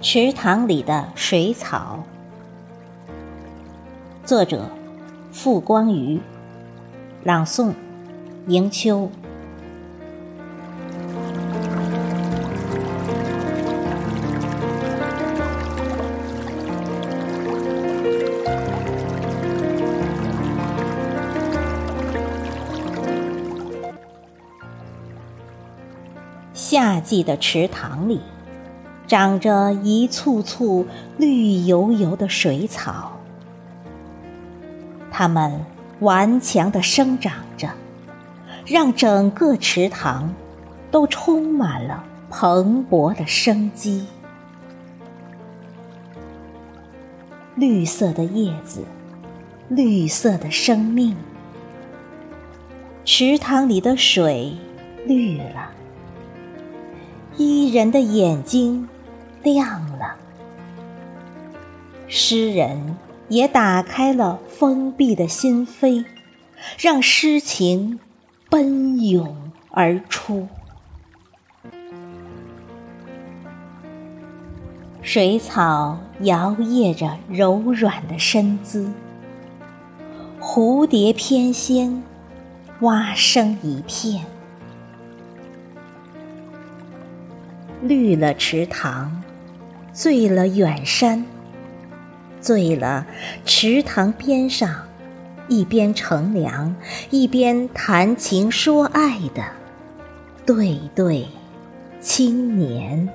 池塘里的水草，作者：傅光瑜，朗诵：迎秋。夏季的池塘里。长着一簇簇绿油油的水草，它们顽强地生长着，让整个池塘都充满了蓬勃的生机。绿色的叶子，绿色的生命，池塘里的水绿了，伊人的眼睛。亮了，诗人也打开了封闭的心扉，让诗情奔涌而出。水草摇曳着柔软的身姿，蝴蝶翩跹，蛙声一片，绿了池塘。醉了远山，醉了池塘边上，一边乘凉一边谈情说爱的对对青年。